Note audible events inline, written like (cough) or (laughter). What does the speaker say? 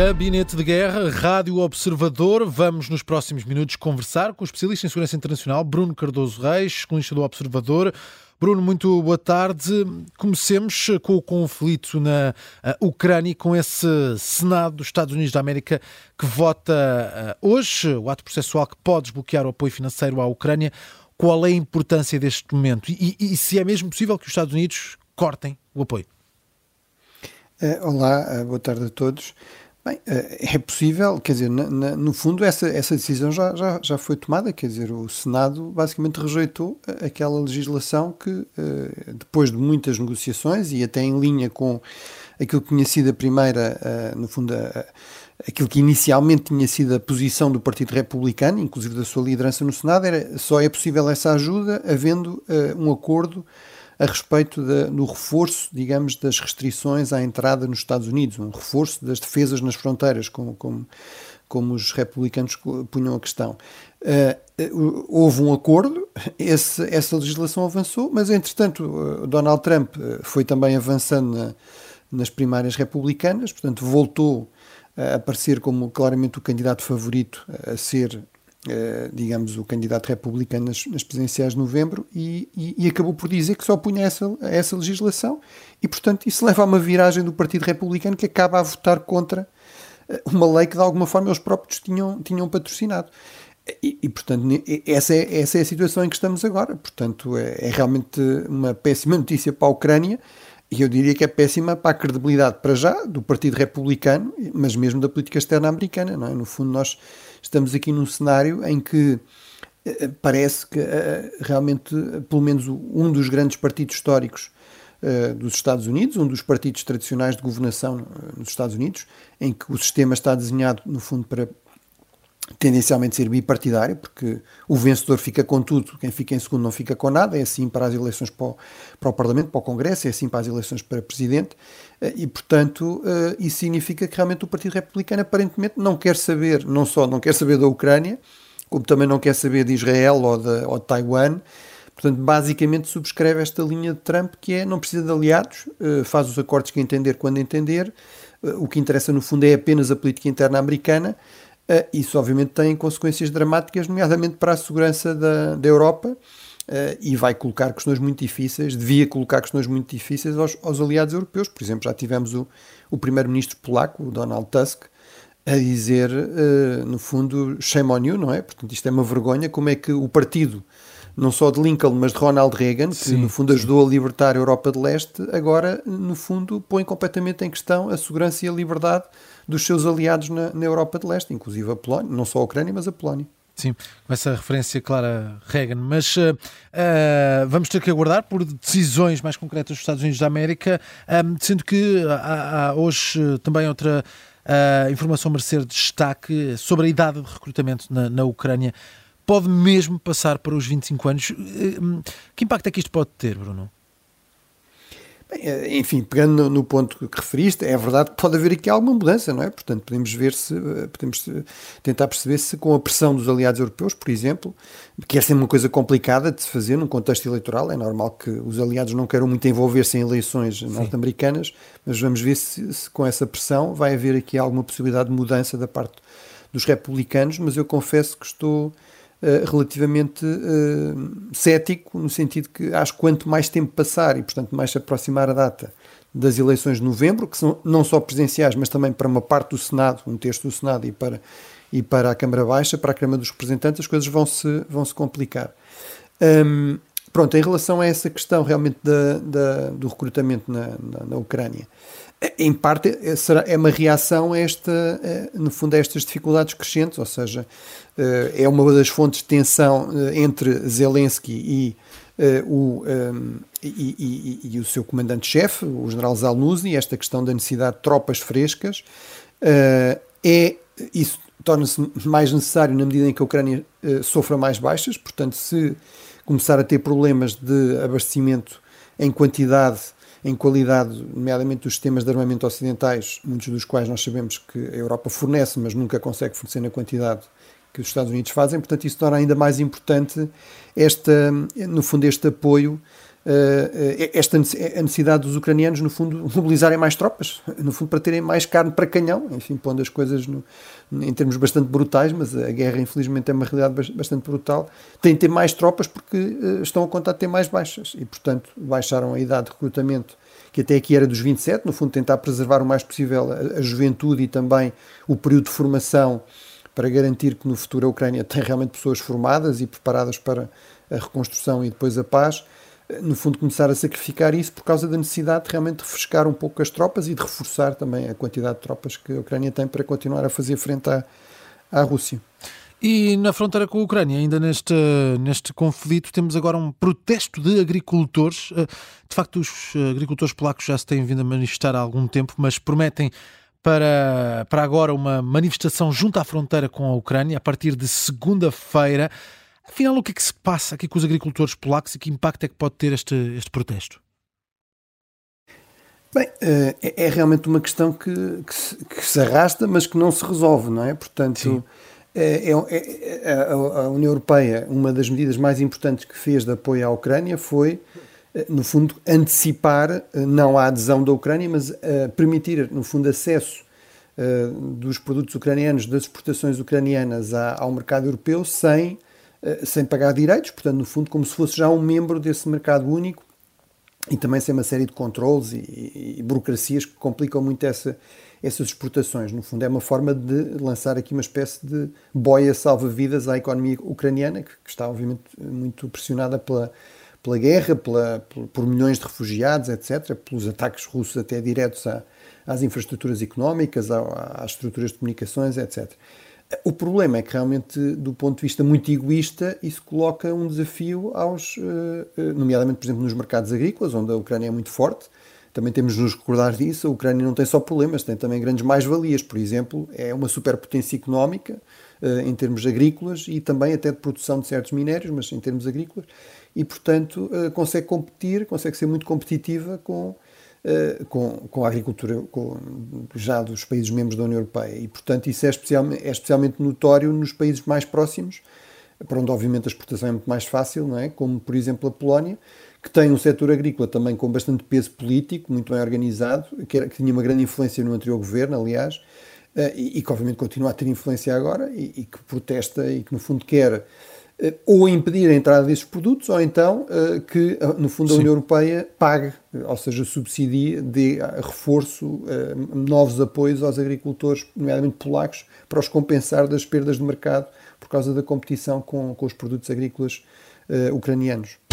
Gabinete de Guerra, Rádio Observador. Vamos nos próximos minutos conversar com o especialista em segurança internacional Bruno Cardoso Reis, colunista do Observador. Bruno, muito boa tarde. Comecemos com o conflito na uh, Ucrânia, com esse Senado dos Estados Unidos da América que vota uh, hoje o ato processual que pode desbloquear o apoio financeiro à Ucrânia. Qual é a importância deste momento e, e, se é mesmo possível que os Estados Unidos cortem o apoio? Olá, boa tarde a todos. Bem, é possível, quer dizer, na, na, no fundo essa, essa decisão já, já, já foi tomada, quer dizer, o Senado basicamente rejeitou aquela legislação que, depois de muitas negociações e até em linha com aquilo que tinha sido a primeira, no fundo, aquilo que inicialmente tinha sido a posição do Partido Republicano, inclusive da sua liderança no Senado, era só é possível essa ajuda havendo um acordo a respeito da, do reforço, digamos, das restrições à entrada nos Estados Unidos, um reforço das defesas nas fronteiras, como, como, como os republicanos punham a questão. Uh, houve um acordo, esse, essa legislação avançou, mas entretanto Donald Trump foi também avançando na, nas primárias republicanas, portanto voltou a aparecer como claramente o candidato favorito a ser digamos, o candidato republicano nas, nas presidenciais de novembro e, e, e, acabou por dizer que só punha essa, essa legislação e, portanto, isso leva a uma viragem do Partido Republicano que acaba a votar contra uh, uma lei que, de alguma forma, eles próprios tinham, tinham patrocinado. E, e, portanto, essa é, essa é a situação em que estamos agora. Portanto, é, é realmente uma péssima notícia para a Ucrânia eu diria que é péssima para a credibilidade, para já, do Partido Republicano, mas mesmo da política externa americana. Não é? No fundo, nós estamos aqui num cenário em que eh, parece que eh, realmente, pelo menos um dos grandes partidos históricos eh, dos Estados Unidos, um dos partidos tradicionais de governação nos Estados Unidos, em que o sistema está desenhado, no fundo, para tendencialmente ser bipartidário, porque o vencedor fica com tudo, quem fica em segundo não fica com nada, é assim para as eleições para o, para o Parlamento, para o Congresso, é assim para as eleições para Presidente, eh, e portanto eh, isso significa que realmente o Partido Republicano aparentemente não quer saber, não só não quer saber da Ucrânia, como também não quer saber de Israel ou de, ou de Taiwan, Portanto, basicamente subscreve esta linha de Trump que é não precisa de aliados, eh, faz os acordos que entender quando entender, o que interessa no fundo é apenas a política interna americana isso, obviamente, tem consequências dramáticas, nomeadamente para a segurança da, da Europa, uh, e vai colocar questões muito difíceis, devia colocar questões muito difíceis aos, aos aliados europeus. Por exemplo, já tivemos o, o primeiro-ministro polaco, o Donald Tusk, a dizer, uh, no fundo, shame on you, não é? Portanto, isto é uma vergonha. Como é que o partido, não só de Lincoln, mas de Ronald Reagan, que sim, no fundo ajudou a libertar a Europa de Leste, agora, no fundo, põe completamente em questão a segurança e a liberdade dos seus aliados na, na Europa de Leste, inclusive a Polónia, não só a Ucrânia, mas a Polónia. Sim, com essa referência clara Reagan. Mas uh, uh, vamos ter que aguardar por decisões mais concretas dos Estados Unidos da América, um, sendo que há, há hoje também outra uh, informação merecer destaque sobre a idade de recrutamento na, na Ucrânia. Pode mesmo passar para os 25 anos. Que impacto é que isto pode ter, Bruno? Bem, eh, enfim, pegando no, no, ponto que referiste, é verdade que pode haver aqui alguma mudança, não é? Portanto, podemos ver se, eh, podemos eh, tentar perceber se com a pressão dos aliados europeus, por exemplo, que é sempre uma coisa complicada de se fazer num contexto eleitoral, é normal que os aliados não queiram muito envolver-se em eleições norte-americanas, mas vamos ver se, se com essa pressão vai haver aqui alguma possibilidade de mudança da parte dos republicanos, mas eu confesso que estou relativamente uh, cético, no sentido que acho que quanto mais tempo passar e, portanto, mais se aproximar a data das eleições de novembro, que são não só presidenciais, mas também para uma parte do Senado, um terço do Senado e para, e para a Câmara Baixa, para a Câmara dos Representantes, as coisas vão se, vão -se complicar. Um, pronto, em relação a essa questão realmente da, da do recrutamento na, na, na Ucrânia, em parte é, uma reação a esta, no fundo, a estas dificuldades crescentes, ou seja, eh, é uma das fontes de tensão eh, entre Zelensky e, eh, o, e, e, e o seu comandante-chefe, o general Zalnuzny, esta questão da necessidade de tropas frescas, é, isso torna-se mais necessário na medida em que a Ucrânia sofra mais baixas, portanto, se começar a ter problemas de abastecimento em quantidade em qualidade, nomeadamente dos sistemas de armamento ocidentais, muitos dos quais nós sabemos que a Europa fornece, mas nunca consegue fornecer na quantidade que os Estados Unidos fazem, portanto isso torna ainda mais importante esta, no fundo este apoio esta a necessidade dos ucranianos, no fundo, mobilizarem mais tropas, no fundo, para terem mais carne para canhão, enfim, pondo as coisas no, em termos bastante brutais, mas a guerra, infelizmente, é uma realidade bastante brutal. Têm de ter mais tropas porque uh, estão a contar ter mais baixas e, portanto, baixaram a idade de recrutamento, que até aqui era dos 27, no fundo, tentar preservar o mais possível a, a juventude e também o período de formação para garantir que no futuro a Ucrânia (laughs) tem realmente pessoas formadas e preparadas para a reconstrução e depois a paz no fundo, começar a sacrificar isso por causa da necessidade de realmente refrescar um pouco as tropas e de reforçar também a quantidade de tropas que a Ucrânia tem para continuar a fazer frente à, à Rússia. E na fronteira com a Ucrânia, ainda neste, neste conflito, temos agora um protesto de agricultores. Eh, de facto, os agricultores polacos já se têm vindo a manifestar há algum tempo, mas prometem para, para agora uma manifestação junto à fronteira com a Ucrânia a partir de segunda-feira. Afinal, o que é que se passa aqui com os agricultores polacos e que impacto é que pode ter este, este protesto? Bem, eh, é, é realmente uma questão que, que, se, que, se, arrasta, mas que não se resolve, não é? Portanto, é, é, é, é a União Europeia, uma das medidas mais importantes que fez de apoio à Ucrânia foi, eh, no fundo, antecipar eh, não a adesão da Ucrânia, mas permitir, no fundo, acesso dos produtos ucranianos, das exportações ucranianas ao mercado europeu sem eh, sem pagar direitos, portanto, no fundo, como se fosse já um membro desse mercado único e também sem uma série de controles e, e, burocracias que complicam muito essa, essas exportações. No fundo, é uma forma de lançar aqui uma espécie de boia salva-vidas à economia ucraniana, que, que, está, obviamente, muito pressionada pela, pela guerra, pela, por, milhões de refugiados, etc., pelos ataques russos até diretos à, às infraestruturas económicas, às estruturas de comunicações, etc. O problema é que realmente, do ponto de vista muito egoísta, isso coloca um desafio aos, eh, eh, nomeadamente, por exemplo, nos mercados agrícolas, onde a Ucrânia é muito forte. Também temos de nos recordar disso. A Ucrânia não tem só problemas, tem também grandes mais-valias. Por exemplo, é uma superpotência económica eh, em termos agrícolas e também até de produção de certos minérios, mas em termos agrícolas. E, portanto, consegue competir, consegue ser muito competitiva com com, com a agricultura com, já dos países membros da União Europeia. E, portanto, isso é especialmente, é especialmente notório nos países mais próximos, para onde, obviamente, a exportação é muito mais fácil, não é? como, por exemplo, a Polónia, que tem um setor agrícola também com bastante peso político, muito bem organizado, que, era, que tinha uma grande influência no anterior governo, aliás, uh, e, e, que, obviamente, continua a ter influência agora, e, e que protesta e que, no fundo, quer eh, ou impedir a entrada desses produtos, ou então eh, que, eh, no fundo, a União Europeia pague, ou seja, subsidie, dê reforço, novos apoios aos agricultores, nomeadamente polacos, para os compensar das perdas de mercado por causa da competição com, com os produtos agrícolas ucranianos.